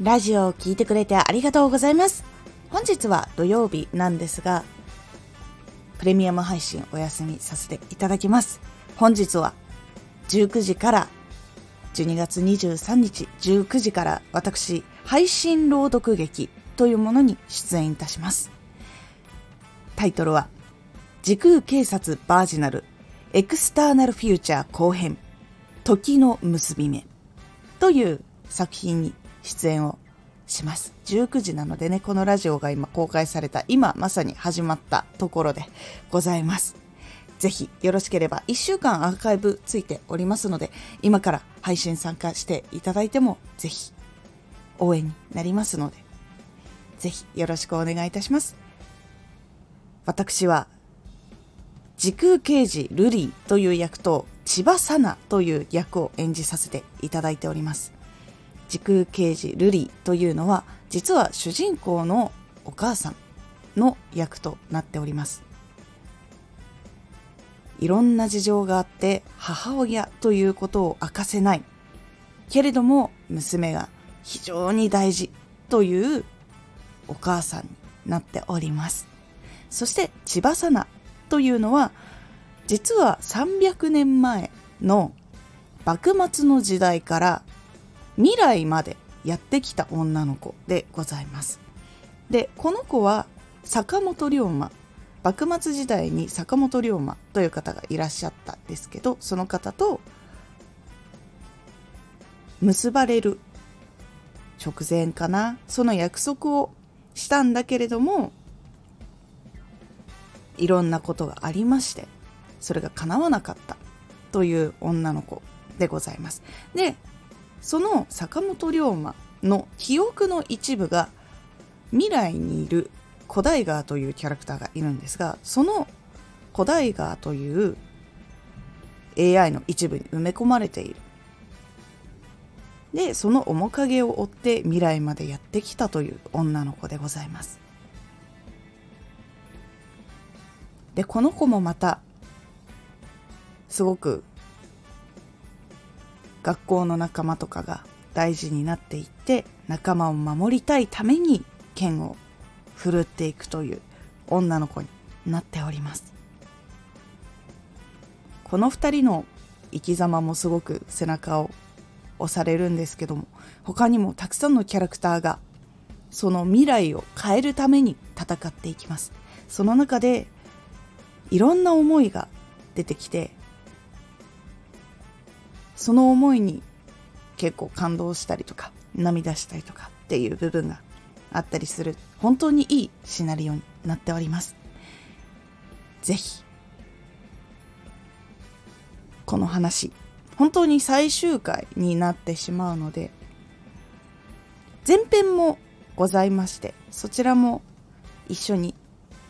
ラジオを聴いてくれてありがとうございます。本日は土曜日なんですが、プレミアム配信お休みさせていただきます。本日は19時から12月23日19時から私配信朗読劇というものに出演いたします。タイトルは時空警察バージナルエクスターナルフューチャー後編時の結び目という作品に出演をします。19時なのでね、このラジオが今公開された、今まさに始まったところでございます。ぜひよろしければ1週間アーカイブついておりますので、今から配信参加していただいてもぜひ応援になりますので、ぜひよろしくお願いいたします。私は時空刑事ルリーという役と千葉さなという役を演じさせていただいております。時空刑事ルリというのは実は主人公のお母さんの役となっております。いろんな事情があって母親ということを明かせないけれども娘が非常に大事というお母さんになっております。そして千葉さなというのは実は300年前の幕末の時代から未来までやってきた女の子でございます。でこの子は坂本龍馬幕末時代に坂本龍馬という方がいらっしゃったんですけどその方と結ばれる直前かなその約束をしたんだけれどもいろんなことがありましてそれが叶わなかったという女の子でございます。でその坂本龍馬の記憶の一部が未来にいる古代川というキャラクターがいるんですがその古代川という AI の一部に埋め込まれている。でその面影を追って未来までやってきたという女の子でございます。でこの子もまたすごく学校の仲間とかが大事になっていって仲間を守りたいために剣を振るっていくという女の子になっております。この2人の生き様もすごく背中を押されるんですけども他にもたくさんのキャラクターがその未来を変えるために戦っていきます。その中でいろんな思いが出てきてその思いに結構感動したりとか涙したりとかっていう部分があったりする本当にいいシナリオになっております。ぜひこの話本当に最終回になってしまうので前編もございましてそちらも一緒に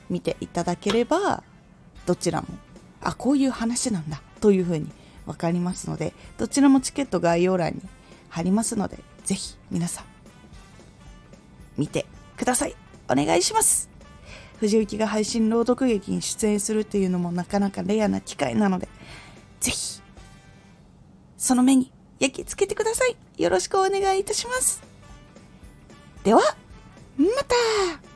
見ていただければどちらもあこういう話なんだというふうに分かりますのでどちらもチケット概要欄に貼りますのでぜひ皆さん見てください。お願いします。藤幸が配信朗読劇に出演するっていうのもなかなかレアな機会なのでぜひその目に焼き付けてください。よろしくお願いいたします。ではまた。